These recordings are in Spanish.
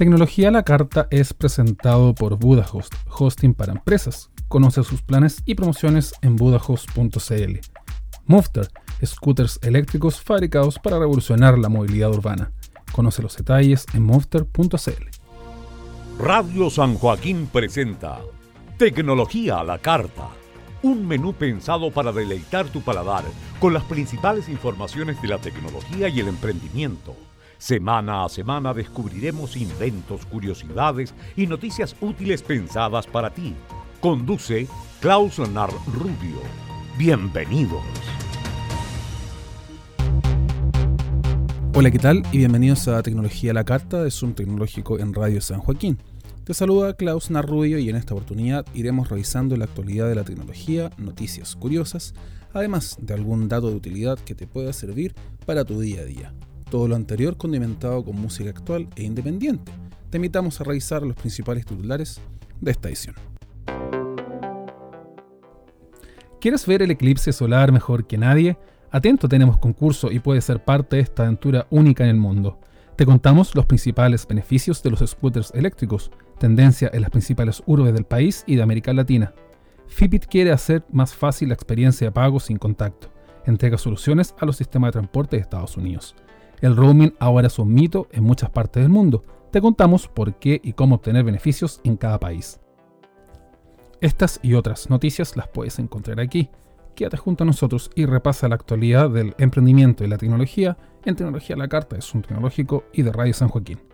Tecnología a la Carta es presentado por Budahost, hosting para empresas. Conoce sus planes y promociones en budahost.cl. Mufter, scooters eléctricos fabricados para revolucionar la movilidad urbana. Conoce los detalles en mufter.cl. Radio San Joaquín presenta Tecnología a la Carta. Un menú pensado para deleitar tu paladar con las principales informaciones de la tecnología y el emprendimiento Semana a semana descubriremos inventos, curiosidades y noticias útiles pensadas para ti. Conduce Klaus Nar Rubio. Bienvenidos. Hola, ¿qué tal? Y bienvenidos a Tecnología la Carta de Zoom Tecnológico en Radio San Joaquín. Te saluda Klaus Narrubio y en esta oportunidad iremos revisando la actualidad de la tecnología, noticias curiosas, además de algún dato de utilidad que te pueda servir para tu día a día. Todo lo anterior condimentado con música actual e independiente. Te invitamos a revisar los principales titulares de esta edición. ¿Quieres ver el eclipse solar mejor que nadie? Atento, tenemos concurso y puedes ser parte de esta aventura única en el mundo. Te contamos los principales beneficios de los scooters eléctricos, tendencia en las principales urbes del país y de América Latina. Fitbit quiere hacer más fácil la experiencia de pago sin contacto. Entrega soluciones a los sistemas de transporte de Estados Unidos. El roaming ahora es un mito en muchas partes del mundo. Te contamos por qué y cómo obtener beneficios en cada país. Estas y otras noticias las puedes encontrar aquí. Quédate junto a nosotros y repasa la actualidad del emprendimiento y la tecnología en Tecnología la Carta de Zoom Tecnológico y de Radio San Joaquín.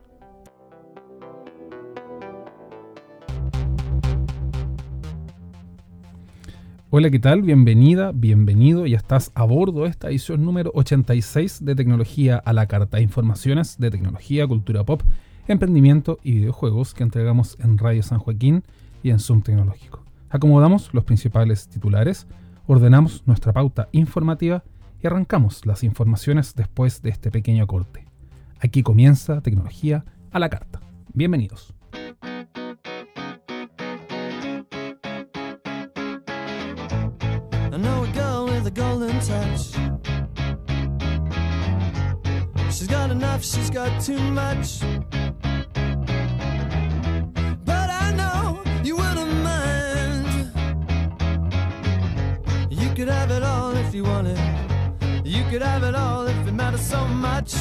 Hola, ¿qué tal? Bienvenida, bienvenido. Ya estás a bordo de esta edición número 86 de Tecnología a la Carta. Informaciones de tecnología, cultura pop, emprendimiento y videojuegos que entregamos en Radio San Joaquín y en Zoom Tecnológico. Acomodamos los principales titulares, ordenamos nuestra pauta informativa y arrancamos las informaciones después de este pequeño corte. Aquí comienza Tecnología a la Carta. Bienvenidos. She's got enough, she's got too much. But I know you wouldn't mind. You could have it all if you wanted. You could have it all if it matters so much.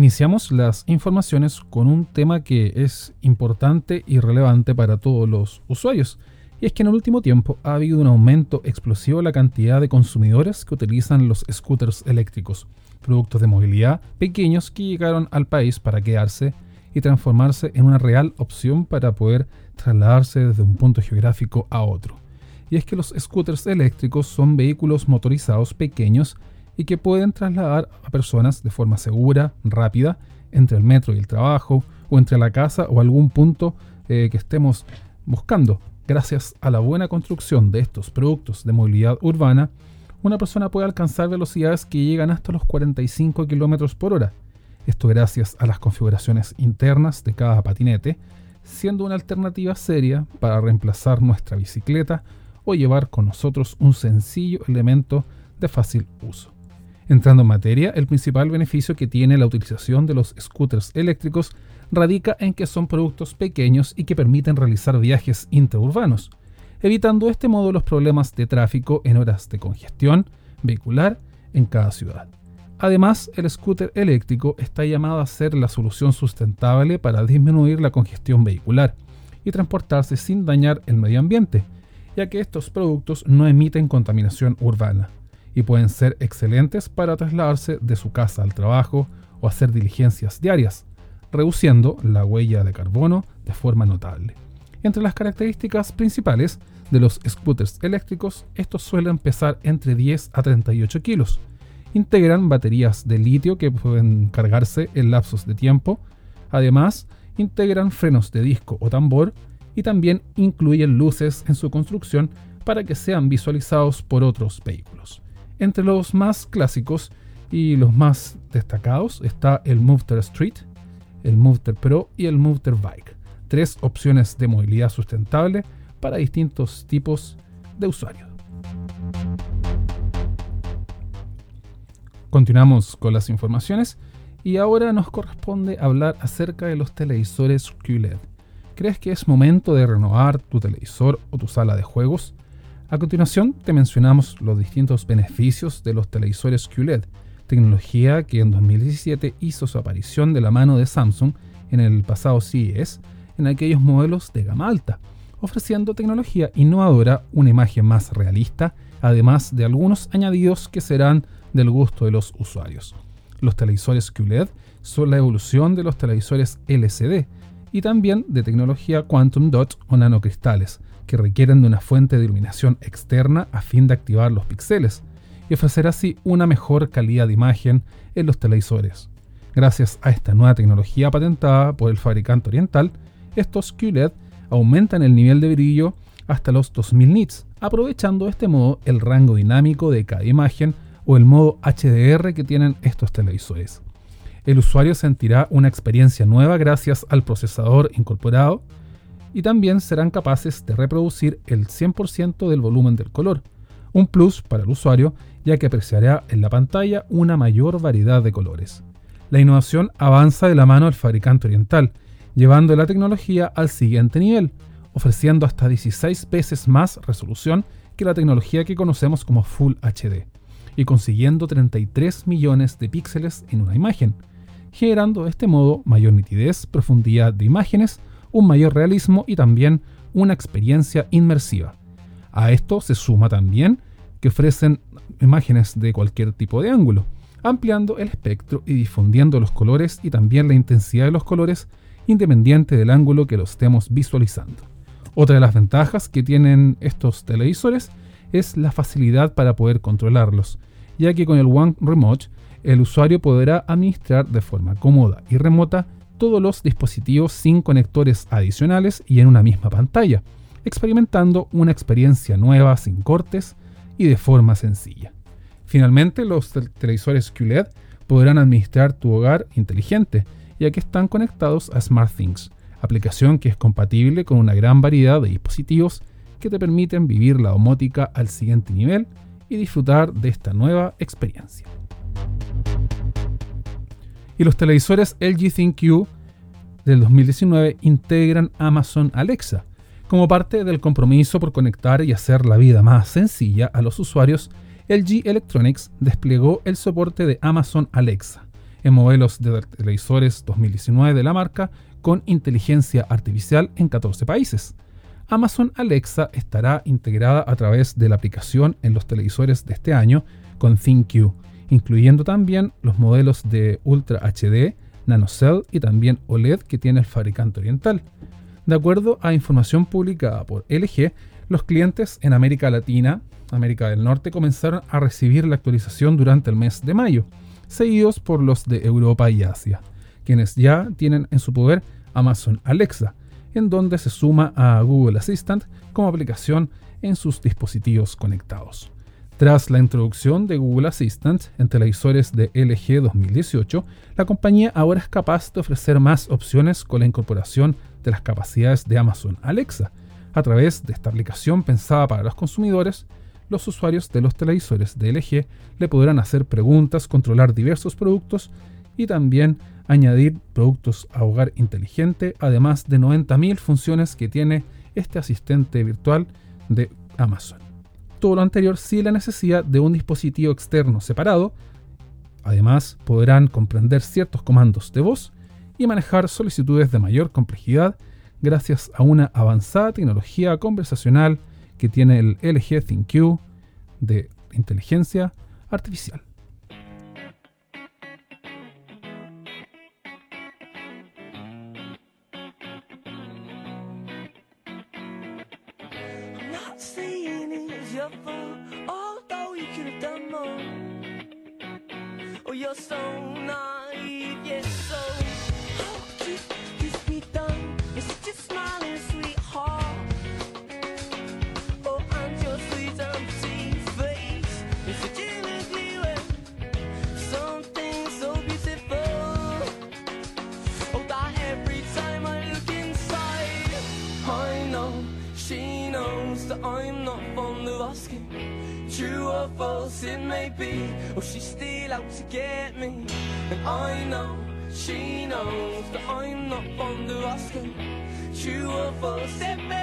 Iniciamos las informaciones con un tema que es importante y relevante para todos los usuarios, y es que en el último tiempo ha habido un aumento explosivo en la cantidad de consumidores que utilizan los scooters eléctricos, productos de movilidad pequeños que llegaron al país para quedarse y transformarse en una real opción para poder trasladarse desde un punto geográfico a otro. Y es que los scooters eléctricos son vehículos motorizados pequeños y que pueden trasladar a personas de forma segura, rápida, entre el metro y el trabajo, o entre la casa o algún punto eh, que estemos buscando. Gracias a la buena construcción de estos productos de movilidad urbana, una persona puede alcanzar velocidades que llegan hasta los 45 km por hora. Esto gracias a las configuraciones internas de cada patinete, siendo una alternativa seria para reemplazar nuestra bicicleta o llevar con nosotros un sencillo elemento de fácil uso. Entrando en materia, el principal beneficio que tiene la utilización de los scooters eléctricos radica en que son productos pequeños y que permiten realizar viajes intraurbanos, evitando de este modo los problemas de tráfico en horas de congestión vehicular en cada ciudad. Además, el scooter eléctrico está llamado a ser la solución sustentable para disminuir la congestión vehicular y transportarse sin dañar el medio ambiente, ya que estos productos no emiten contaminación urbana y pueden ser excelentes para trasladarse de su casa al trabajo o hacer diligencias diarias, reduciendo la huella de carbono de forma notable. Entre las características principales de los scooters eléctricos, estos suelen pesar entre 10 a 38 kilos. Integran baterías de litio que pueden cargarse en lapsos de tiempo. Además, integran frenos de disco o tambor y también incluyen luces en su construcción para que sean visualizados por otros vehículos. Entre los más clásicos y los más destacados está el Movter Street, el Movter Pro y el Movter Bike, tres opciones de movilidad sustentable para distintos tipos de usuarios. Continuamos con las informaciones y ahora nos corresponde hablar acerca de los televisores QLED. ¿Crees que es momento de renovar tu televisor o tu sala de juegos? A continuación te mencionamos los distintos beneficios de los televisores QLED, tecnología que en 2017 hizo su aparición de la mano de Samsung en el pasado CES en aquellos modelos de gama alta, ofreciendo tecnología innovadora, una imagen más realista, además de algunos añadidos que serán del gusto de los usuarios. Los televisores QLED son la evolución de los televisores LCD y también de tecnología Quantum Dot o nanocristales, que requieren de una fuente de iluminación externa a fin de activar los píxeles y ofrecer así una mejor calidad de imagen en los televisores. Gracias a esta nueva tecnología patentada por el fabricante oriental, estos QLED aumentan el nivel de brillo hasta los 2000 nits, aprovechando de este modo el rango dinámico de cada imagen o el modo HDR que tienen estos televisores. El usuario sentirá una experiencia nueva gracias al procesador incorporado, y también serán capaces de reproducir el 100% del volumen del color, un plus para el usuario ya que apreciará en la pantalla una mayor variedad de colores. La innovación avanza de la mano del fabricante oriental, llevando la tecnología al siguiente nivel, ofreciendo hasta 16 veces más resolución que la tecnología que conocemos como Full HD, y consiguiendo 33 millones de píxeles en una imagen, generando de este modo mayor nitidez, profundidad de imágenes, un mayor realismo y también una experiencia inmersiva. A esto se suma también que ofrecen imágenes de cualquier tipo de ángulo, ampliando el espectro y difundiendo los colores y también la intensidad de los colores independiente del ángulo que lo estemos visualizando. Otra de las ventajas que tienen estos televisores es la facilidad para poder controlarlos, ya que con el One Remote el usuario podrá administrar de forma cómoda y remota todos los dispositivos sin conectores adicionales y en una misma pantalla, experimentando una experiencia nueva sin cortes y de forma sencilla. Finalmente, los televisores QLED podrán administrar tu hogar inteligente, ya que están conectados a SmartThings, aplicación que es compatible con una gran variedad de dispositivos que te permiten vivir la domótica al siguiente nivel y disfrutar de esta nueva experiencia. Y los televisores LG ThinQ del 2019 integran Amazon Alexa como parte del compromiso por conectar y hacer la vida más sencilla a los usuarios. LG Electronics desplegó el soporte de Amazon Alexa en modelos de televisores 2019 de la marca con inteligencia artificial en 14 países. Amazon Alexa estará integrada a través de la aplicación en los televisores de este año con ThinQ, incluyendo también los modelos de Ultra HD, NanoCell y también OLED que tiene el fabricante oriental. De acuerdo a información publicada por LG, los clientes en América Latina, América del Norte, comenzaron a recibir la actualización durante el mes de mayo, seguidos por los de Europa y Asia, quienes ya tienen en su poder Amazon Alexa, en donde se suma a Google Assistant como aplicación en sus dispositivos conectados. Tras la introducción de Google Assistant en televisores de LG 2018, la compañía ahora es capaz de ofrecer más opciones con la incorporación de las capacidades de Amazon Alexa. A través de esta aplicación pensada para los consumidores, los usuarios de los televisores de LG le podrán hacer preguntas, controlar diversos productos y también añadir productos a hogar inteligente, además de 90.000 funciones que tiene este asistente virtual de Amazon. Todo lo anterior sin la necesidad de un dispositivo externo separado. Además, podrán comprender ciertos comandos de voz y manejar solicitudes de mayor complejidad gracias a una avanzada tecnología conversacional que tiene el LG ThinQ de inteligencia artificial. your soul. false it may be. Or she's still out to get me. And I know, she knows That I'm not fond of asking True or false it may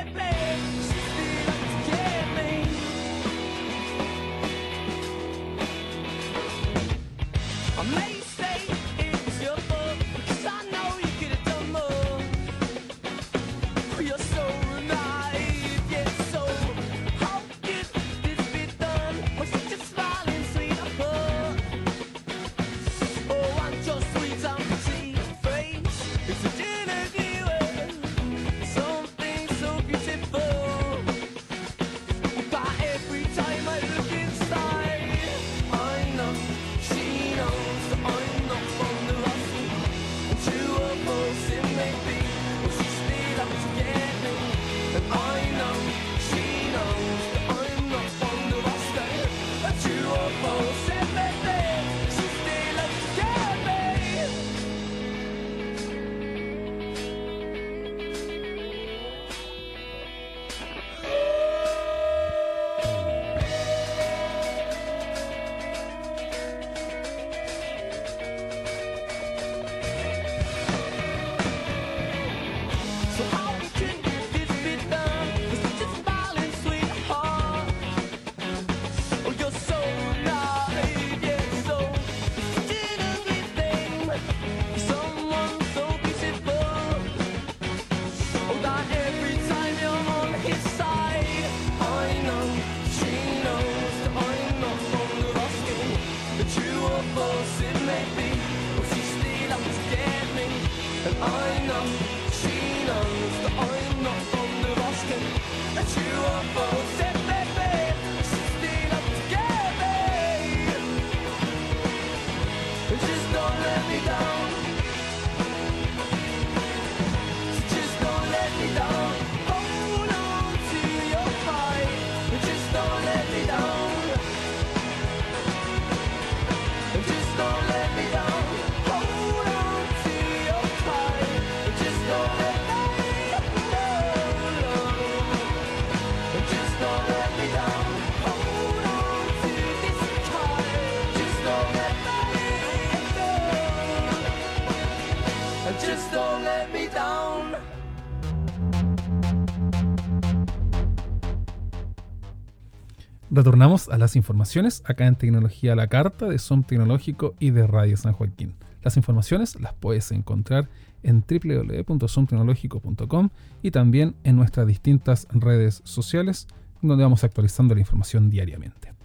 Retornamos a las informaciones acá en Tecnología a la Carta de SOM Tecnológico y de Radio San Joaquín. Las informaciones las puedes encontrar en www.somtecnológico.com y también en nuestras distintas redes sociales donde vamos actualizando la información diariamente.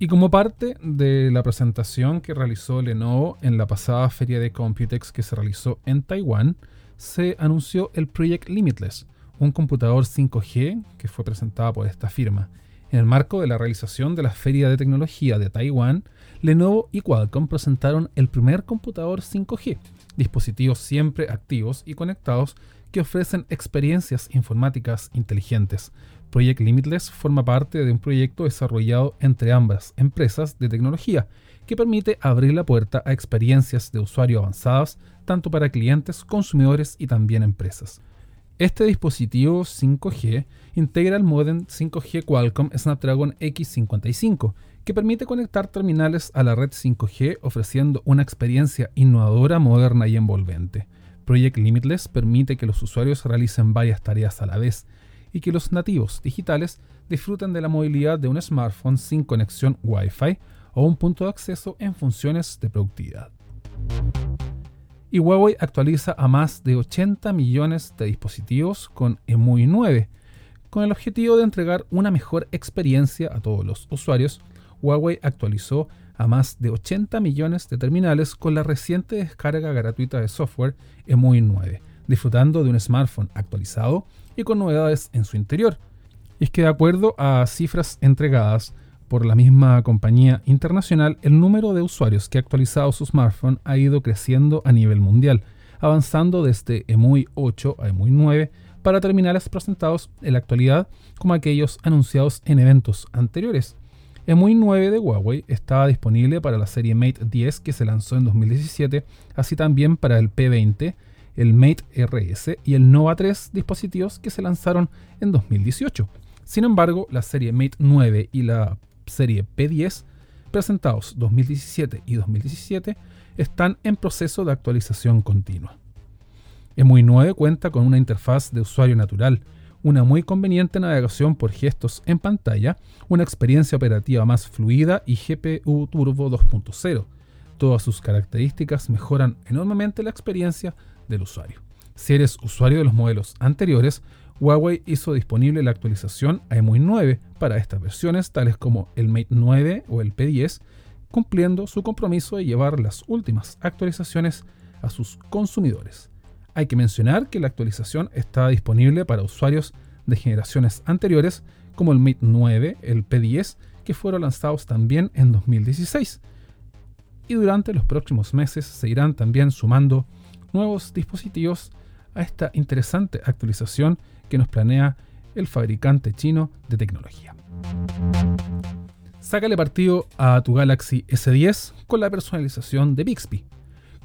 Y como parte de la presentación que realizó Lenovo en la pasada feria de Computex que se realizó en Taiwán, se anunció el Project Limitless, un computador 5G que fue presentado por esta firma. En el marco de la realización de la Feria de Tecnología de Taiwán, Lenovo y Qualcomm presentaron el primer computador 5G, dispositivos siempre activos y conectados que ofrecen experiencias informáticas inteligentes. Project Limitless forma parte de un proyecto desarrollado entre ambas empresas de tecnología que permite abrir la puerta a experiencias de usuario avanzadas tanto para clientes, consumidores y también empresas. Este dispositivo 5G integra el modem 5G Qualcomm Snapdragon X55, que permite conectar terminales a la red 5G ofreciendo una experiencia innovadora, moderna y envolvente. Project Limitless permite que los usuarios realicen varias tareas a la vez y que los nativos digitales disfruten de la movilidad de un smartphone sin conexión Wi-Fi o un punto de acceso en funciones de productividad y Huawei actualiza a más de 80 millones de dispositivos con EMUI 9. Con el objetivo de entregar una mejor experiencia a todos los usuarios, Huawei actualizó a más de 80 millones de terminales con la reciente descarga gratuita de software EMUI 9, disfrutando de un smartphone actualizado y con novedades en su interior. Y es que de acuerdo a cifras entregadas por la misma compañía internacional, el número de usuarios que ha actualizado su smartphone ha ido creciendo a nivel mundial, avanzando desde EMUI 8 a EMUI 9 para terminales presentados en la actualidad como aquellos anunciados en eventos anteriores. EMUI 9 de Huawei estaba disponible para la serie Mate 10 que se lanzó en 2017, así también para el P20, el Mate RS y el Nova 3 dispositivos que se lanzaron en 2018. Sin embargo, la serie Mate 9 y la serie P10, presentados 2017 y 2017, están en proceso de actualización continua. EMUI 9 cuenta con una interfaz de usuario natural, una muy conveniente navegación por gestos en pantalla, una experiencia operativa más fluida y GPU Turbo 2.0. Todas sus características mejoran enormemente la experiencia del usuario. Si eres usuario de los modelos anteriores, Huawei hizo disponible la actualización a EMUI 9 para estas versiones, tales como el Mate 9 o el P10, cumpliendo su compromiso de llevar las últimas actualizaciones a sus consumidores. Hay que mencionar que la actualización está disponible para usuarios de generaciones anteriores, como el Mate 9, el P10, que fueron lanzados también en 2016. Y durante los próximos meses se irán también sumando nuevos dispositivos a esta interesante actualización que nos planea el fabricante chino de tecnología. Sácale partido a tu Galaxy S10 con la personalización de Bixby.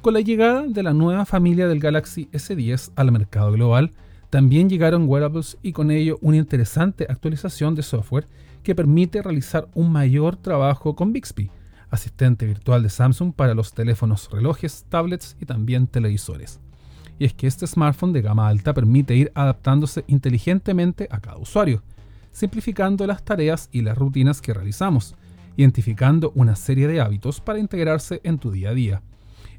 Con la llegada de la nueva familia del Galaxy S10 al mercado global, también llegaron wearables y con ello una interesante actualización de software que permite realizar un mayor trabajo con Bixby, asistente virtual de Samsung para los teléfonos, relojes, tablets y también televisores y es que este smartphone de gama alta permite ir adaptándose inteligentemente a cada usuario, simplificando las tareas y las rutinas que realizamos, identificando una serie de hábitos para integrarse en tu día a día.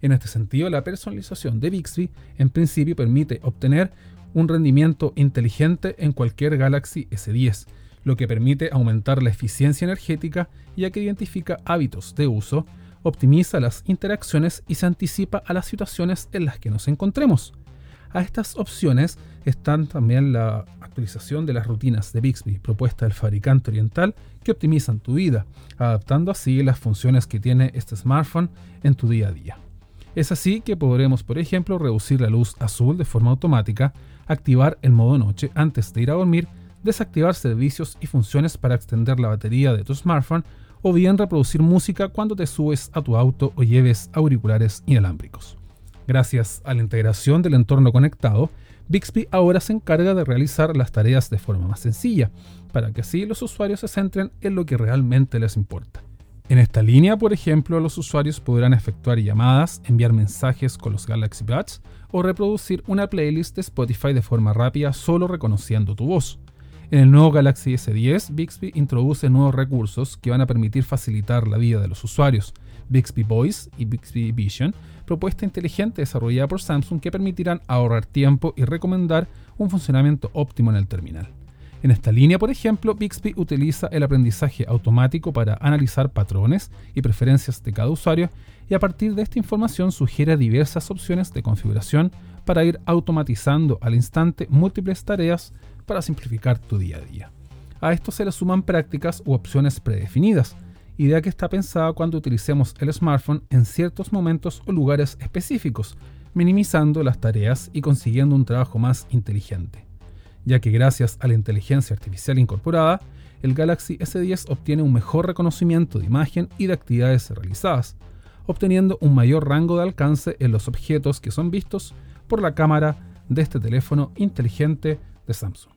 En este sentido, la personalización de Bixby en principio permite obtener un rendimiento inteligente en cualquier Galaxy S10, lo que permite aumentar la eficiencia energética ya que identifica hábitos de uso optimiza las interacciones y se anticipa a las situaciones en las que nos encontremos. A estas opciones están también la actualización de las rutinas de Bixby, propuesta del fabricante oriental, que optimizan tu vida, adaptando así las funciones que tiene este smartphone en tu día a día. Es así que podremos, por ejemplo, reducir la luz azul de forma automática, activar el modo noche antes de ir a dormir, desactivar servicios y funciones para extender la batería de tu smartphone o bien reproducir música cuando te subes a tu auto o lleves auriculares inalámbricos. Gracias a la integración del entorno conectado, Bixby ahora se encarga de realizar las tareas de forma más sencilla, para que así los usuarios se centren en lo que realmente les importa. En esta línea, por ejemplo, los usuarios podrán efectuar llamadas, enviar mensajes con los Galaxy Buds o reproducir una playlist de Spotify de forma rápida solo reconociendo tu voz. En el nuevo Galaxy S10, Bixby introduce nuevos recursos que van a permitir facilitar la vida de los usuarios. Bixby Voice y Bixby Vision, propuesta inteligente desarrollada por Samsung que permitirán ahorrar tiempo y recomendar un funcionamiento óptimo en el terminal. En esta línea, por ejemplo, Bixby utiliza el aprendizaje automático para analizar patrones y preferencias de cada usuario y a partir de esta información sugiere diversas opciones de configuración para ir automatizando al instante múltiples tareas para simplificar tu día a día. A esto se le suman prácticas u opciones predefinidas, idea que está pensada cuando utilicemos el smartphone en ciertos momentos o lugares específicos, minimizando las tareas y consiguiendo un trabajo más inteligente, ya que gracias a la inteligencia artificial incorporada, el Galaxy S10 obtiene un mejor reconocimiento de imagen y de actividades realizadas, obteniendo un mayor rango de alcance en los objetos que son vistos por la cámara de este teléfono inteligente de Samsung.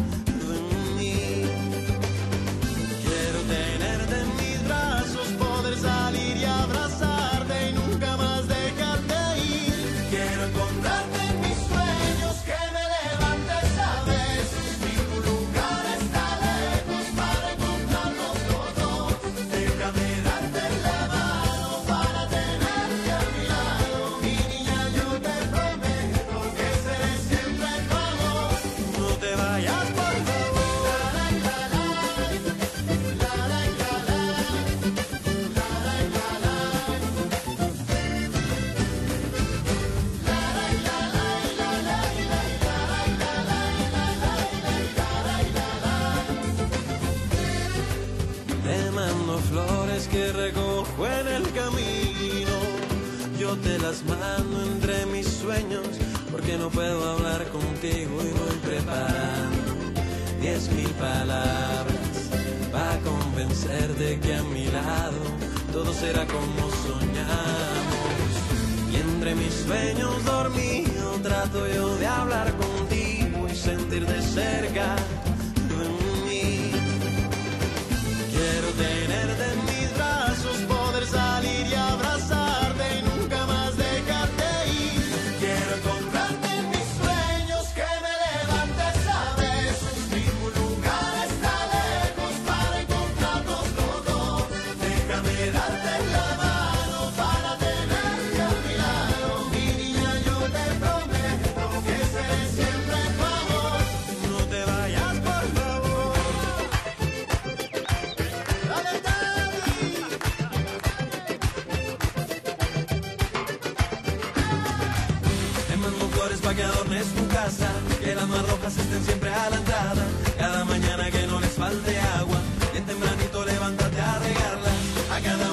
que recojo en el camino. Yo te las mando entre mis sueños porque no puedo hablar contigo y voy preparando diez mil palabras para convencerte que a mi lado todo será como soñamos. Y entre mis sueños dormido trato yo de hablar contigo y sentir de cerca flores para que adornes tu casa, que las más rojas estén siempre a la entrada. Cada mañana que no les falte agua, bien tempranito levántate a regarlas. A cada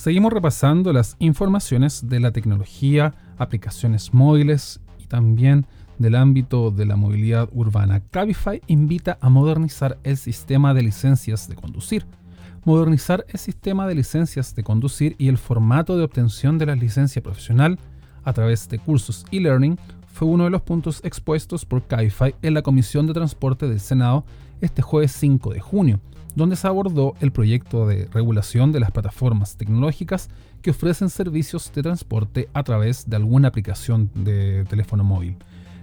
Seguimos repasando las informaciones de la tecnología, aplicaciones móviles y también del ámbito de la movilidad urbana. Cabify invita a modernizar el sistema de licencias de conducir. Modernizar el sistema de licencias de conducir y el formato de obtención de la licencia profesional a través de cursos e-learning fue uno de los puntos expuestos por Cabify en la Comisión de Transporte del Senado este jueves 5 de junio, donde se abordó el proyecto de regulación de las plataformas tecnológicas que ofrecen servicios de transporte a través de alguna aplicación de teléfono móvil.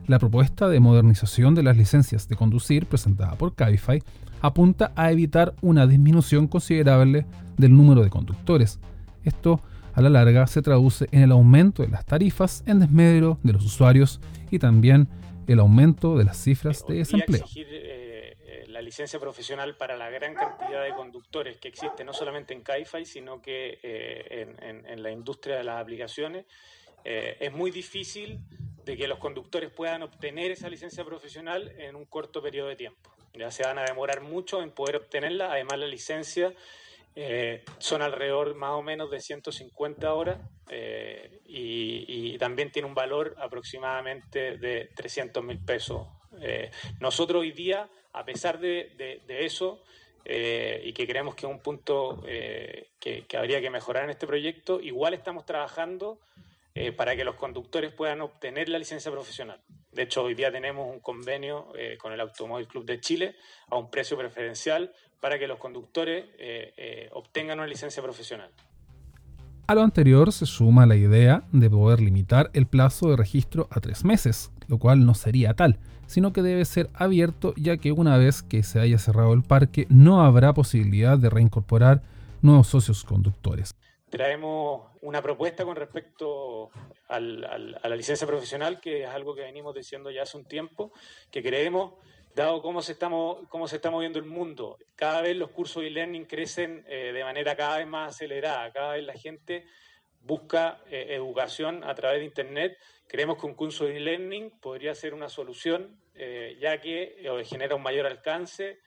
La propuesta de modernización de las licencias de conducir presentada por Cabify apunta a evitar una disminución considerable del número de conductores. Esto a la larga se traduce en el aumento de las tarifas en desmedro de los usuarios y también el aumento de las cifras de desempleo. Exigir, eh, la licencia profesional para la gran cantidad de conductores que existe no solamente en Cabify, sino que eh, en, la industria de las aplicaciones, es muy difícil de que los conductores puedan obtener esa licencia profesional en un corto periodo de tiempo. Ya se van a demorar mucho en poder obtenerla, además la licencia eh, son alrededor más o menos de 150 horas eh, y, también tiene un valor aproximadamente de 300 mil pesos. Eh, nosotros hoy día, a pesar de, eso, eh, y que creemos que es un punto que, que, habría que mejorar en este proyecto, igual estamos trabajando para que los conductores puedan obtener la licencia profesional. De hecho, hoy día tenemos un convenio con el Automóvil Club de Chile a un precio preferencial para que los conductores eh, eh, obtengan una licencia profesional. A lo anterior se suma la idea de poder limitar el plazo de registro a tres meses, lo cual no sería tal, sino que debe ser abierto ya que una vez que se haya cerrado el parque no habrá posibilidad de reincorporar nuevos socios conductores. Traemos una propuesta con respecto a la licencia profesional, que es algo que venimos diciendo ya hace un tiempo, que creemos dado cómo se, está, cómo se está moviendo el mundo. Cada vez los cursos de e-learning crecen eh, de manera cada vez más acelerada, cada vez la gente busca eh, educación a través de Internet. Creemos que un curso de e-learning podría ser una solución, eh, ya que eh, genera un mayor alcance,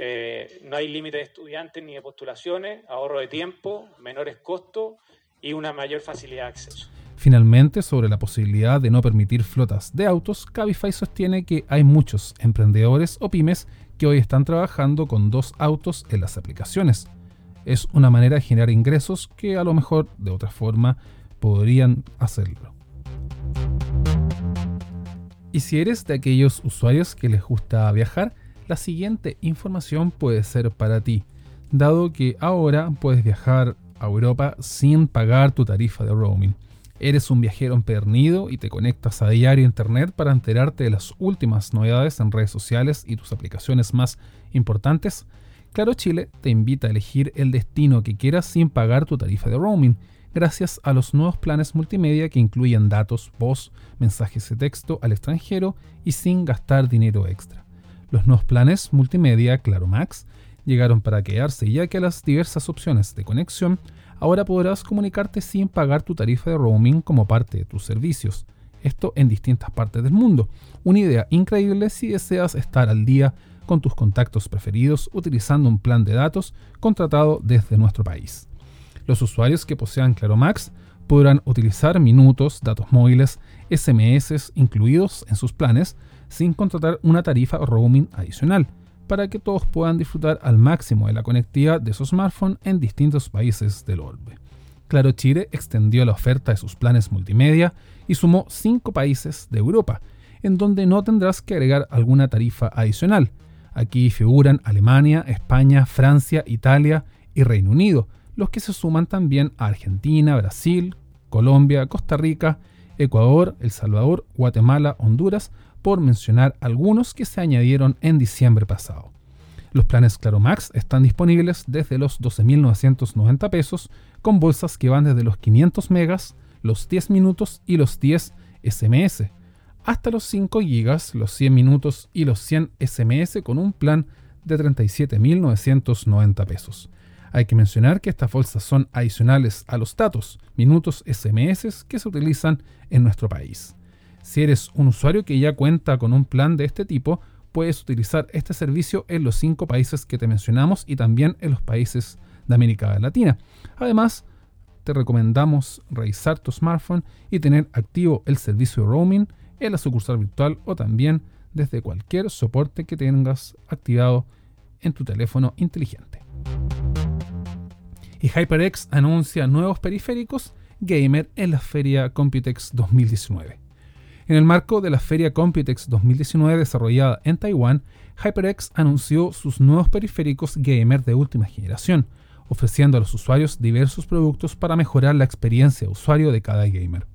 eh, no hay límite de estudiantes ni de postulaciones, ahorro de tiempo, menores costos y una mayor facilidad de acceso. Finalmente, sobre la posibilidad de no permitir flotas de autos, Cabify sostiene que hay muchos emprendedores o pymes que hoy están trabajando con dos autos en las aplicaciones. Es una manera de generar ingresos que a lo mejor de otra forma podrían hacerlo. Y si eres de aquellos usuarios que les gusta viajar, la siguiente información puede ser para ti, dado que ahora puedes viajar a Europa sin pagar tu tarifa de roaming. Eres un viajero empedernido y te conectas a diario a internet para enterarte de las últimas novedades en redes sociales y tus aplicaciones más importantes. Claro Chile te invita a elegir el destino que quieras sin pagar tu tarifa de roaming, gracias a los nuevos planes multimedia que incluyen datos, voz, mensajes de texto al extranjero y sin gastar dinero extra. Los nuevos planes multimedia Claro Max llegaron para quedarse ya que las diversas opciones de conexión ahora podrás comunicarte sin pagar tu tarifa de roaming como parte de tus servicios. Esto en distintas partes del mundo. Una idea increíble si deseas estar al día con tus contactos preferidos utilizando un plan de datos contratado desde nuestro país. Los usuarios que posean Claro Max podrán utilizar minutos, datos móviles, SMS incluidos en sus planes sin contratar una tarifa roaming adicional para que todos puedan disfrutar al máximo de la conectividad de su smartphone en distintos países del orbe. Claro Chile extendió la oferta de sus planes multimedia y sumó 5 países de Europa, en donde no tendrás que agregar alguna tarifa adicional. Aquí figuran Alemania, España, Francia, Italia y Reino Unido, los que se suman también a Argentina, Brasil, Colombia, Costa Rica, Ecuador, El Salvador, Guatemala, Honduras, por mencionar algunos que se añadieron en diciembre pasado. Los planes Claro Max están disponibles desde los 12.990 pesos, con bolsas que van desde los 500 megas, los 10 minutos y los 10 SMS, hasta los 5 gigas, los 100 minutos y los 100 SMS con un plan de 37.990 pesos. Hay que mencionar que estas bolsas son adicionales a los datos, minutos SMS que se utilizan en nuestro país. Si eres un usuario que ya cuenta con un plan de este tipo, puedes utilizar este servicio en los cinco países que te mencionamos y también en los países de América Latina. Además, te recomendamos revisar tu smartphone y tener activo el servicio roaming en la sucursal virtual o también desde cualquier soporte que tengas activado en tu teléfono inteligente. Y HyperX anuncia nuevos periféricos gamer en la feria Computex 2019. En el marco de la feria Computex 2019 desarrollada en Taiwán, HyperX anunció sus nuevos periféricos gamer de última generación, ofreciendo a los usuarios diversos productos para mejorar la experiencia de usuario de cada gamer.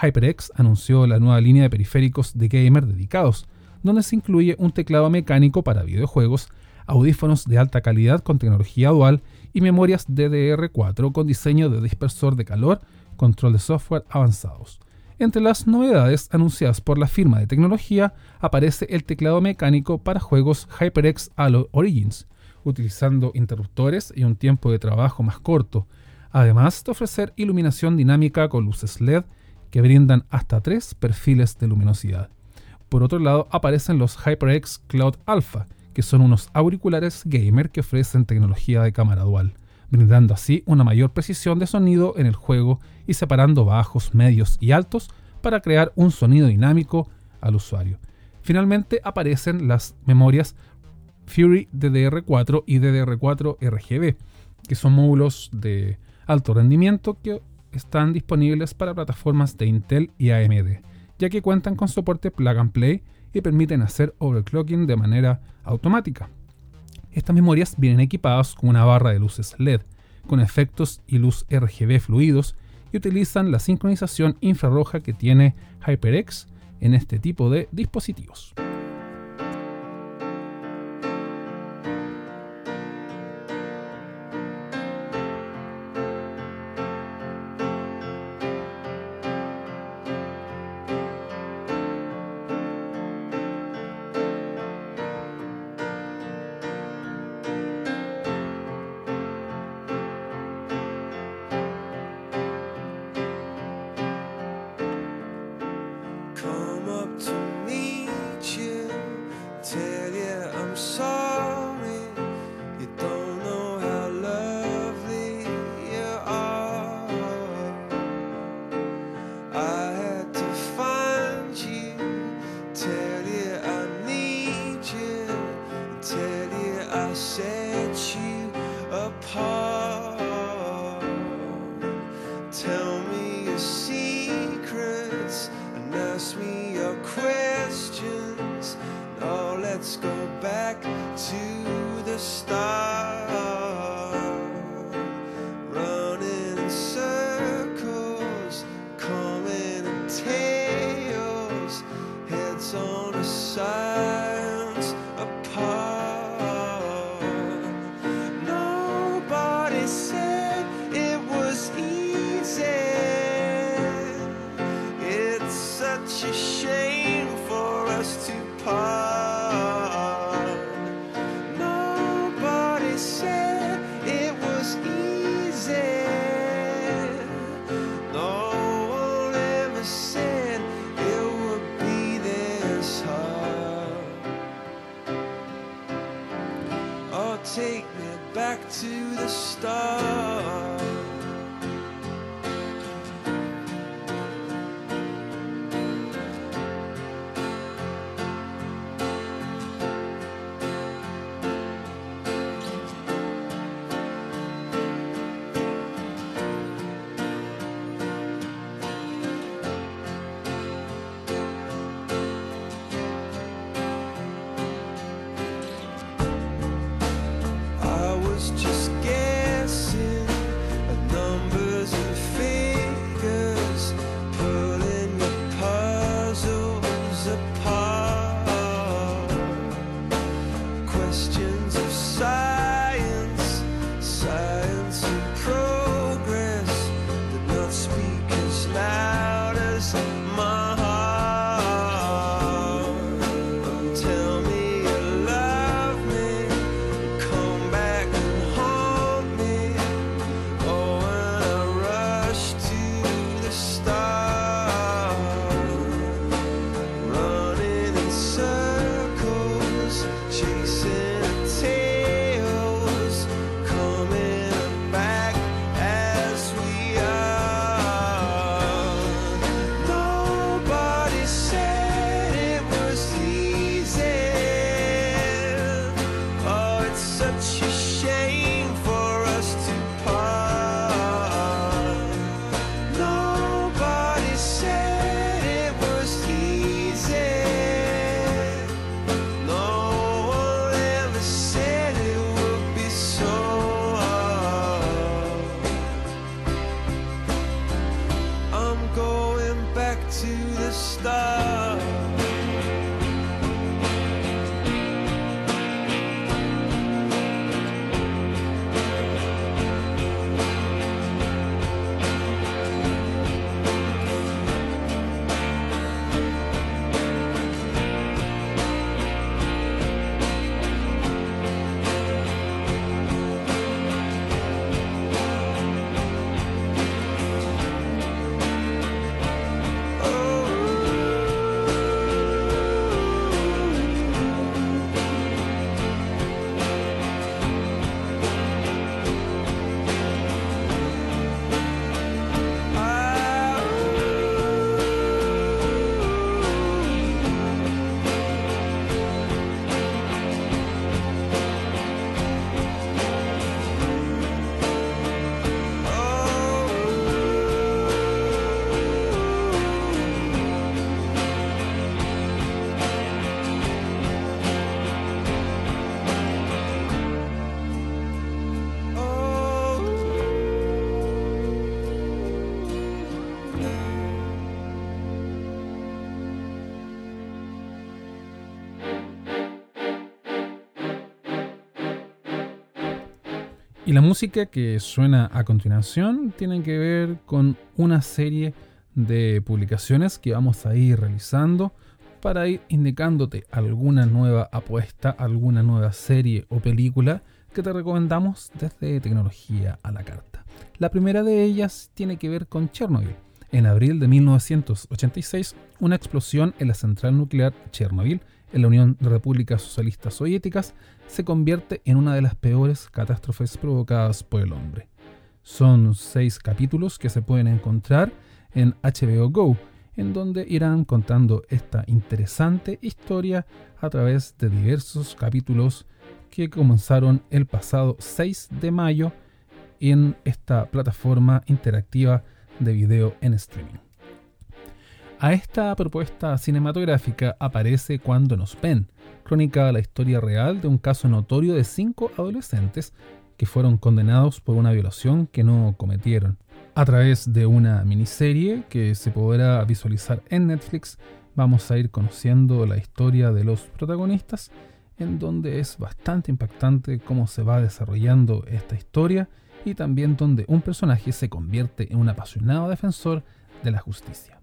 HyperX anunció la nueva línea de periféricos de gamer dedicados, donde se incluye un teclado mecánico para videojuegos, audífonos de alta calidad con tecnología dual y memorias DDR4 con diseño de dispersor de calor, control de software avanzados. Entre las novedades anunciadas por la firma de tecnología aparece el teclado mecánico para juegos HyperX Halo Origins, utilizando interruptores y un tiempo de trabajo más corto, además de ofrecer iluminación dinámica con luces LED que brindan hasta tres perfiles de luminosidad. Por otro lado, aparecen los HyperX Cloud Alpha, que son unos auriculares gamer que ofrecen tecnología de cámara dual, brindando así una mayor precisión de sonido en el juego y separando bajos, medios y altos para crear un sonido dinámico al usuario. Finalmente aparecen las memorias Fury DDR4 y DDR4 RGB, que son módulos de alto rendimiento que están disponibles para plataformas de Intel y AMD, ya que cuentan con soporte plug and play y permiten hacer overclocking de manera automática. Estas memorias vienen equipadas con una barra de luces LED, con efectos y luz RGB fluidos y utilizan la sincronización infrarroja que tiene HyperX en este tipo de dispositivos. Y la música que suena a continuación tiene que ver con una serie de publicaciones que vamos a ir realizando para ir indicándote alguna nueva apuesta, alguna nueva serie o película que te recomendamos desde Tecnología a la Carta. La primera de ellas tiene que ver con Chernobyl. En abril de 1986, una explosión en la central nuclear Chernobyl en la Unión de Repúblicas Socialistas Soviéticas se convierte en una de las peores catástrofes provocadas por el hombre. Son seis capítulos que se pueden encontrar en HBO Go, en donde irán contando esta interesante historia a través de diversos capítulos que comenzaron el pasado 6 de mayo en esta plataforma interactiva de video en streaming. A esta propuesta cinematográfica aparece Cuando nos ven, crónica la historia real de un caso notorio de cinco adolescentes que fueron condenados por una violación que no cometieron. A través de una miniserie que se podrá visualizar en Netflix, vamos a ir conociendo la historia de los protagonistas, en donde es bastante impactante cómo se va desarrollando esta historia y también donde un personaje se convierte en un apasionado defensor de la justicia.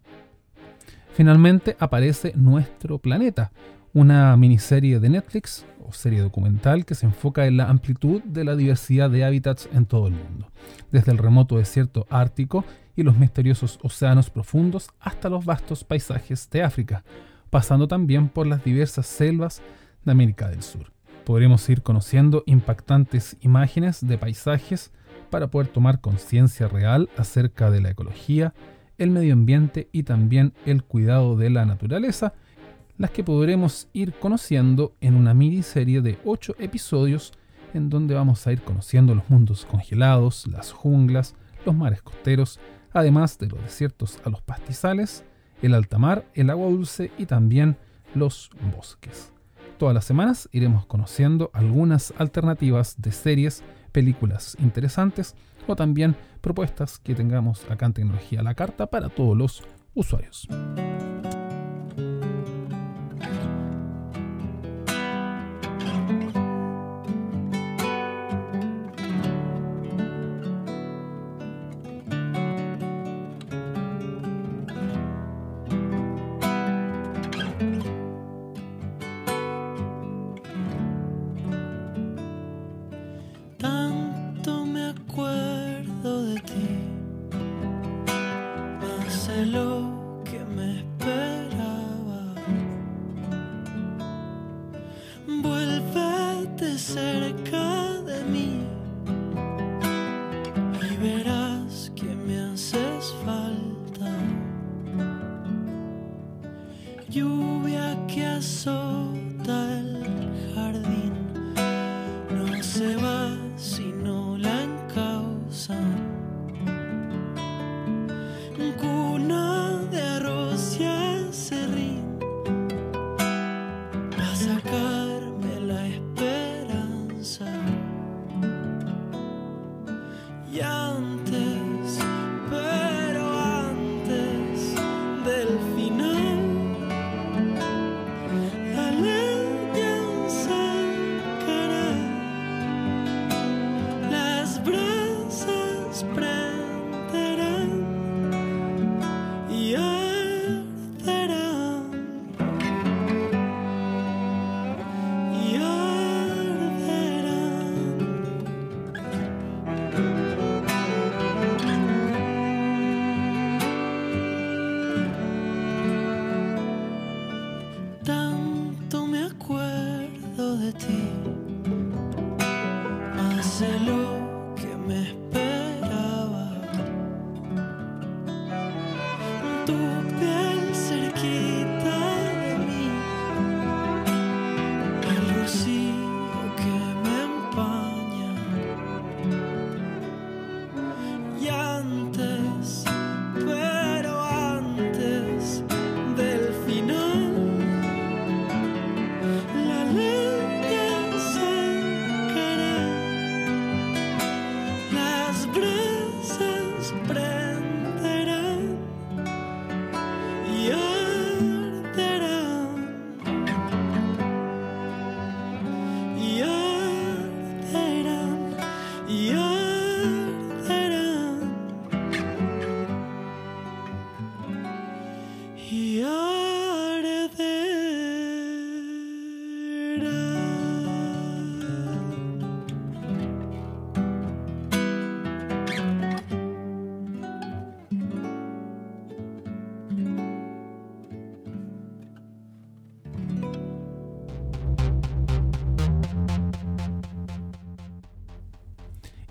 Finalmente aparece Nuestro Planeta, una miniserie de Netflix o serie documental que se enfoca en la amplitud de la diversidad de hábitats en todo el mundo, desde el remoto desierto ártico y los misteriosos océanos profundos hasta los vastos paisajes de África, pasando también por las diversas selvas de América del Sur. Podremos ir conociendo impactantes imágenes de paisajes para poder tomar conciencia real acerca de la ecología, el medio ambiente y también el cuidado de la naturaleza, las que podremos ir conociendo en una miniserie de 8 episodios en donde vamos a ir conociendo los mundos congelados, las junglas, los mares costeros, además de los desiertos a los pastizales, el alta mar, el agua dulce y también los bosques. Todas las semanas iremos conociendo algunas alternativas de series, películas interesantes o también propuestas que tengamos acá en Tecnología a la Carta para todos los usuarios.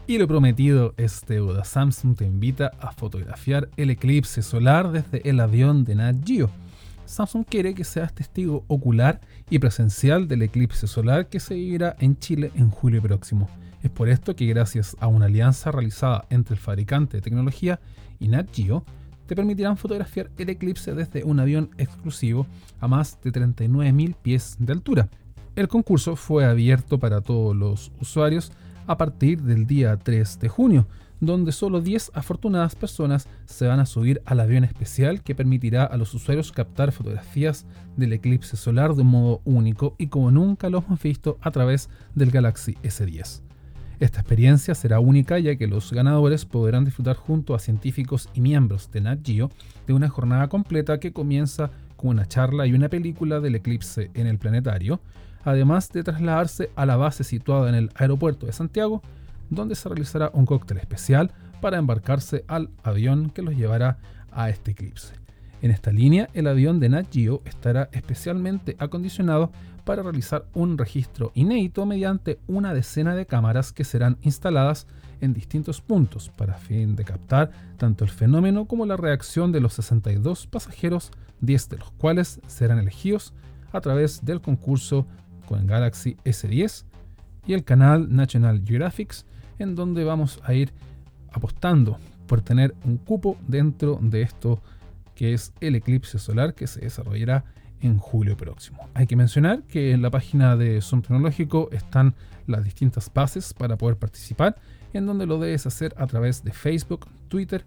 Y lo prometido es deuda. Samsung te invita a fotografiar el eclipse solar desde el avión de Nat Geo. Samsung quiere que seas testigo ocular y presencial del eclipse solar que se vivirá en Chile en julio próximo. Es por esto que gracias a una alianza realizada entre el fabricante de tecnología y Nat Geo, te permitirán fotografiar el eclipse desde un avión exclusivo a más de 39.000 pies de altura. El concurso fue abierto para todos los usuarios a partir del día 3 de junio, donde solo 10 afortunadas personas se van a subir al avión especial que permitirá a los usuarios captar fotografías del eclipse solar de un modo único y como nunca lo hemos visto a través del Galaxy S10. Esta experiencia será única ya que los ganadores podrán disfrutar junto a científicos y miembros de Nat Geo de una jornada completa que comienza con una charla y una película del eclipse en el planetario, además de trasladarse a la base situada en el aeropuerto de Santiago, donde se realizará un cóctel especial para embarcarse al avión que los llevará a este eclipse. En esta línea, el avión de Nat estará especialmente acondicionado para realizar un registro inédito mediante una decena de cámaras que serán instaladas en distintos puntos para fin de captar tanto el fenómeno como la reacción de los 62 pasajeros, 10 de los cuales serán elegidos a través del concurso con Galaxy S10 y el canal National Geographic, en donde vamos a ir apostando por tener un cupo dentro de esto que es el eclipse solar que se desarrollará en julio próximo. Hay que mencionar que en la página de Zoom Tecnológico están las distintas bases para poder participar, en donde lo debes hacer a través de Facebook, Twitter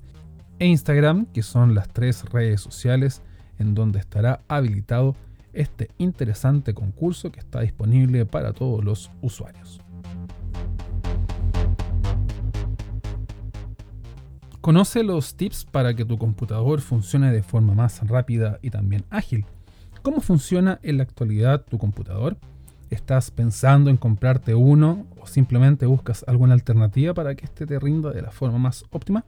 e Instagram, que son las tres redes sociales en donde estará habilitado este interesante concurso que está disponible para todos los usuarios. Conoce los tips para que tu computador funcione de forma más rápida y también ágil. ¿Cómo funciona en la actualidad tu computador? ¿Estás pensando en comprarte uno o simplemente buscas alguna alternativa para que este te rinda de la forma más óptima?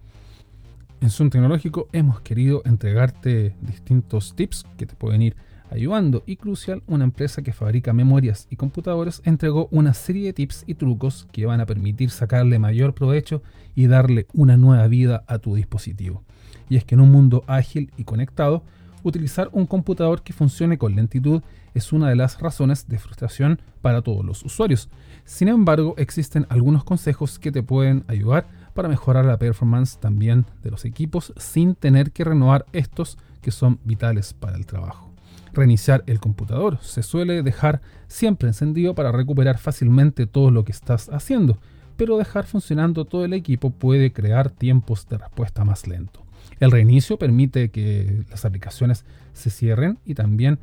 En Zoom Tecnológico hemos querido entregarte distintos tips que te pueden ir ayudando y crucial, una empresa que fabrica memorias y computadores entregó una serie de tips y trucos que van a permitir sacarle mayor provecho y darle una nueva vida a tu dispositivo. Y es que en un mundo ágil y conectado, utilizar un computador que funcione con lentitud es una de las razones de frustración para todos los usuarios. Sin embargo, existen algunos consejos que te pueden ayudar para mejorar la performance también de los equipos sin tener que renovar estos que son vitales para el trabajo reiniciar el computador. Se suele dejar siempre encendido para recuperar fácilmente todo lo que estás haciendo, pero dejar funcionando todo el equipo puede crear tiempos de respuesta más lento. El reinicio permite que las aplicaciones se cierren y también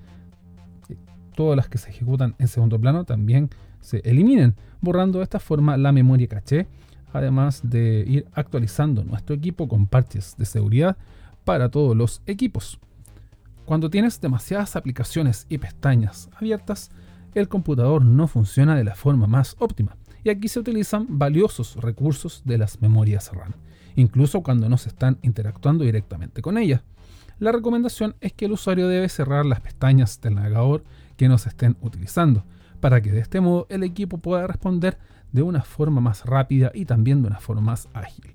eh, todas las que se ejecutan en segundo plano también se eliminen, borrando de esta forma la memoria caché, además de ir actualizando nuestro equipo con parches de seguridad para todos los equipos. Cuando tienes demasiadas aplicaciones y pestañas abiertas, el computador no funciona de la forma más óptima. Y aquí se utilizan valiosos recursos de las memorias RAM, incluso cuando no se están interactuando directamente con ellas. La recomendación es que el usuario debe cerrar las pestañas del navegador que no se estén utilizando, para que de este modo el equipo pueda responder de una forma más rápida y también de una forma más ágil.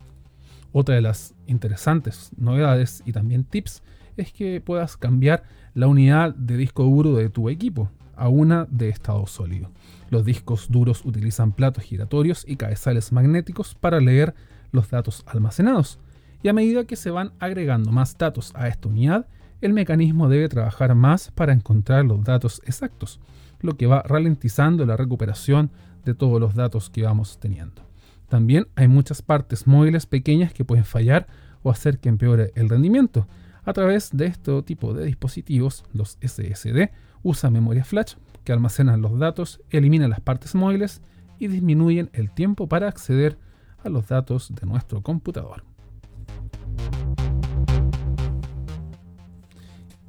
Otra de las interesantes novedades y también tips es que puedas cambiar la unidad de disco duro de tu equipo a una de estado sólido. Los discos duros utilizan platos giratorios y cabezales magnéticos para leer los datos almacenados. Y a medida que se van agregando más datos a esta unidad, el mecanismo debe trabajar más para encontrar los datos exactos, lo que va ralentizando la recuperación de todos los datos que vamos teniendo. También hay muchas partes móviles pequeñas que pueden fallar o hacer que empeore el rendimiento. A través de este tipo de dispositivos, los SSD usan memoria flash que almacenan los datos, eliminan las partes móviles y disminuyen el tiempo para acceder a los datos de nuestro computador.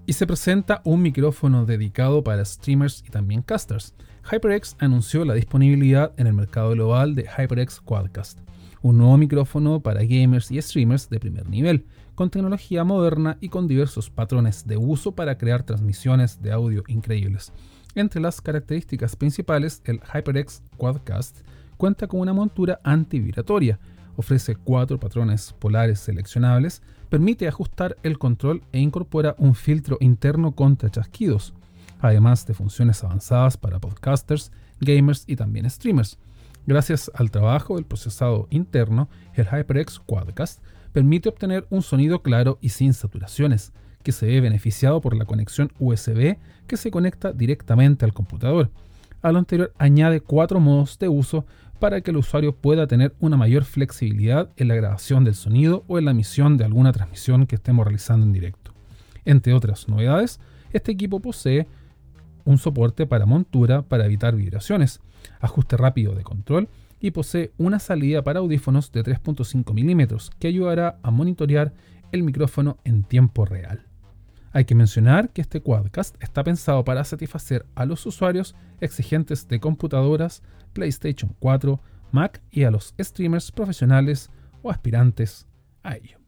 Y se presenta un micrófono dedicado para streamers y también casters. HyperX anunció la disponibilidad en el mercado global de HyperX Quadcast, un nuevo micrófono para gamers y streamers de primer nivel, con tecnología moderna y con diversos patrones de uso para crear transmisiones de audio increíbles. Entre las características principales, el HyperX Quadcast cuenta con una montura antivibratoria, ofrece cuatro patrones polares seleccionables, permite ajustar el control e incorpora un filtro interno contra chasquidos, además de funciones avanzadas para podcasters, gamers y también streamers. Gracias al trabajo del procesado interno, el HyperX Quadcast permite obtener un sonido claro y sin saturaciones, que se ve beneficiado por la conexión USB que se conecta directamente al computador. A lo anterior añade cuatro modos de uso para que el usuario pueda tener una mayor flexibilidad en la grabación del sonido o en la emisión de alguna transmisión que estemos realizando en directo. Entre otras novedades, este equipo posee un soporte para montura para evitar vibraciones, ajuste rápido de control y posee una salida para audífonos de 3.5 milímetros que ayudará a monitorear el micrófono en tiempo real. Hay que mencionar que este Quadcast está pensado para satisfacer a los usuarios exigentes de computadoras, PlayStation 4, Mac y a los streamers profesionales o aspirantes a ello.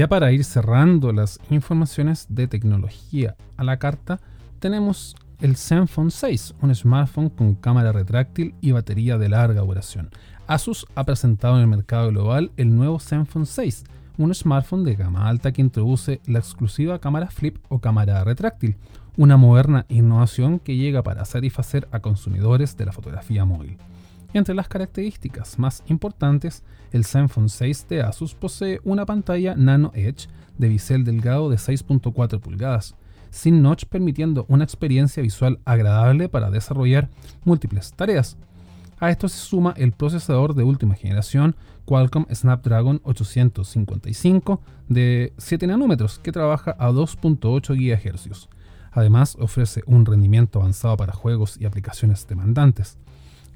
Ya para ir cerrando las informaciones de tecnología a la carta, tenemos el Zenfone 6, un smartphone con cámara retráctil y batería de larga duración. Asus ha presentado en el mercado global el nuevo Zenfone 6, un smartphone de gama alta que introduce la exclusiva cámara flip o cámara retráctil, una moderna innovación que llega para satisfacer a consumidores de la fotografía móvil. Entre las características más importantes, el Zenfone 6 de Asus posee una pantalla Nano Edge de bisel delgado de 6.4 pulgadas, sin notch permitiendo una experiencia visual agradable para desarrollar múltiples tareas. A esto se suma el procesador de última generación Qualcomm Snapdragon 855 de 7 nanómetros que trabaja a 2.8 GHz. Además ofrece un rendimiento avanzado para juegos y aplicaciones demandantes.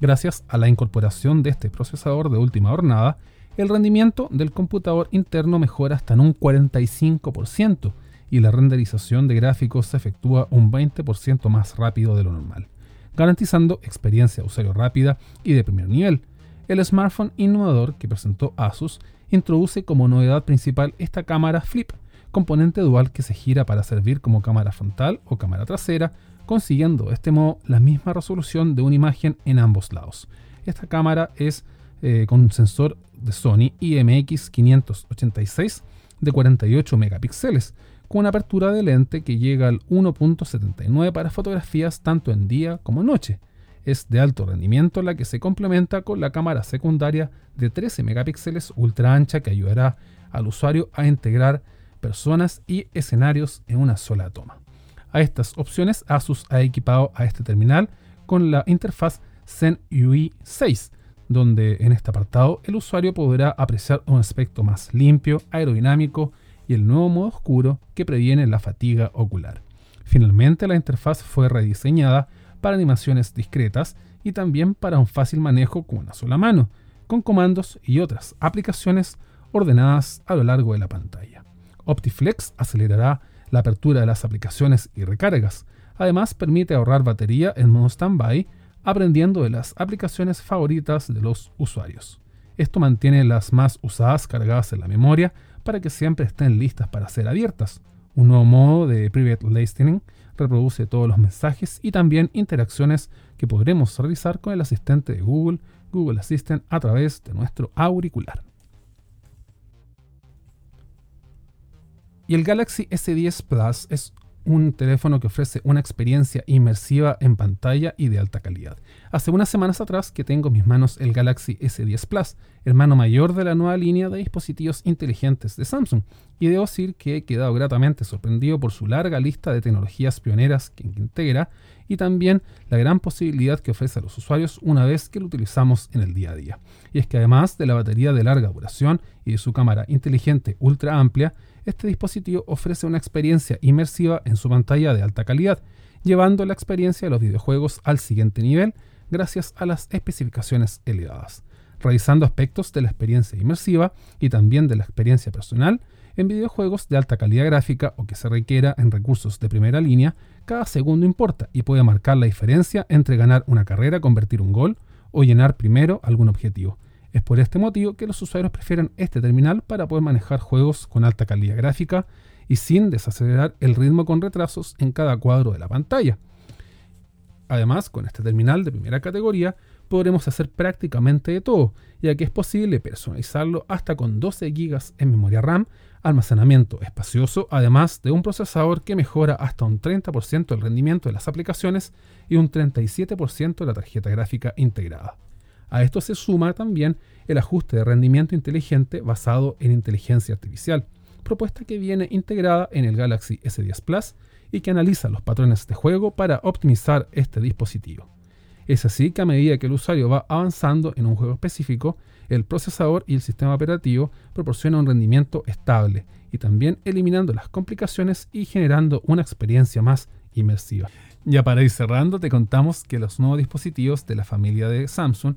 Gracias a la incorporación de este procesador de última jornada, el rendimiento del computador interno mejora hasta en un 45% y la renderización de gráficos se efectúa un 20% más rápido de lo normal, garantizando experiencia de usuario rápida y de primer nivel. El smartphone innovador que presentó Asus introduce como novedad principal esta cámara flip, componente dual que se gira para servir como cámara frontal o cámara trasera, consiguiendo de este modo la misma resolución de una imagen en ambos lados. Esta cámara es eh, con un sensor de Sony IMX586 de 48 megapíxeles, con una apertura de lente que llega al 1.79 para fotografías tanto en día como en noche. Es de alto rendimiento la que se complementa con la cámara secundaria de 13 megapíxeles ultra ancha que ayudará al usuario a integrar personas y escenarios en una sola toma. A estas opciones Asus ha equipado a este terminal con la interfaz Zen UI 6, donde en este apartado el usuario podrá apreciar un aspecto más limpio, aerodinámico y el nuevo modo oscuro que previene la fatiga ocular. Finalmente, la interfaz fue rediseñada para animaciones discretas y también para un fácil manejo con una sola mano, con comandos y otras aplicaciones ordenadas a lo largo de la pantalla. OptiFlex acelerará la apertura de las aplicaciones y recargas. Además, permite ahorrar batería en modo standby, aprendiendo de las aplicaciones favoritas de los usuarios. Esto mantiene las más usadas cargadas en la memoria para que siempre estén listas para ser abiertas. Un nuevo modo de Private Listening reproduce todos los mensajes y también interacciones que podremos realizar con el asistente de Google, Google Assistant, a través de nuestro auricular. Y el Galaxy S10 Plus es un teléfono que ofrece una experiencia inmersiva en pantalla y de alta calidad. Hace unas semanas atrás que tengo en mis manos el Galaxy S10 Plus, hermano mayor de la nueva línea de dispositivos inteligentes de Samsung, y debo decir que he quedado gratamente sorprendido por su larga lista de tecnologías pioneras que integra y también la gran posibilidad que ofrece a los usuarios una vez que lo utilizamos en el día a día. Y es que además de la batería de larga duración y de su cámara inteligente ultra amplia, este dispositivo ofrece una experiencia inmersiva en su pantalla de alta calidad, llevando la experiencia de los videojuegos al siguiente nivel gracias a las especificaciones elevadas, realizando aspectos de la experiencia inmersiva y también de la experiencia personal en videojuegos de alta calidad gráfica o que se requiera en recursos de primera línea, cada segundo importa y puede marcar la diferencia entre ganar una carrera, convertir un gol o llenar primero algún objetivo. Es por este motivo que los usuarios prefieren este terminal para poder manejar juegos con alta calidad gráfica y sin desacelerar el ritmo con retrasos en cada cuadro de la pantalla. Además, con este terminal de primera categoría podremos hacer prácticamente de todo, ya que es posible personalizarlo hasta con 12 GB en memoria RAM, almacenamiento espacioso, además de un procesador que mejora hasta un 30% el rendimiento de las aplicaciones y un 37% de la tarjeta gráfica integrada. A esto se suma también el ajuste de rendimiento inteligente basado en inteligencia artificial, propuesta que viene integrada en el Galaxy S10 Plus y que analiza los patrones de juego para optimizar este dispositivo. Es así que a medida que el usuario va avanzando en un juego específico, el procesador y el sistema operativo proporcionan un rendimiento estable y también eliminando las complicaciones y generando una experiencia más inmersiva. Ya para ir cerrando, te contamos que los nuevos dispositivos de la familia de Samsung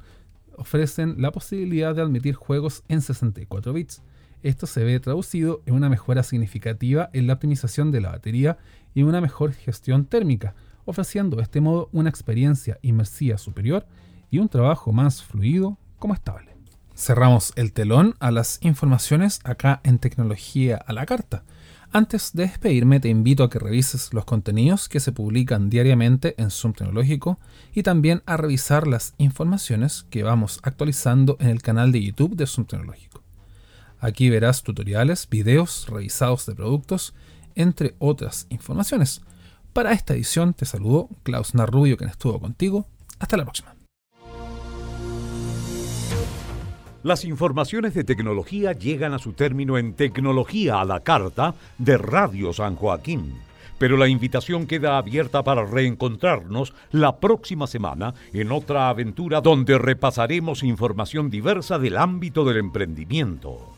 ofrecen la posibilidad de admitir juegos en 64 bits. Esto se ve traducido en una mejora significativa en la optimización de la batería y una mejor gestión térmica, ofreciendo de este modo una experiencia inmersiva superior y un trabajo más fluido como estable. Cerramos el telón a las informaciones acá en Tecnología a la Carta. Antes de despedirme, te invito a que revises los contenidos que se publican diariamente en Zoom Tecnológico y también a revisar las informaciones que vamos actualizando en el canal de YouTube de Zoom Tecnológico. Aquí verás tutoriales, videos revisados de productos, entre otras informaciones. Para esta edición te saludo Klaus Narrubio, quien estuvo contigo. Hasta la próxima. Las informaciones de tecnología llegan a su término en Tecnología a la Carta de Radio San Joaquín. Pero la invitación queda abierta para reencontrarnos la próxima semana en otra aventura donde repasaremos información diversa del ámbito del emprendimiento.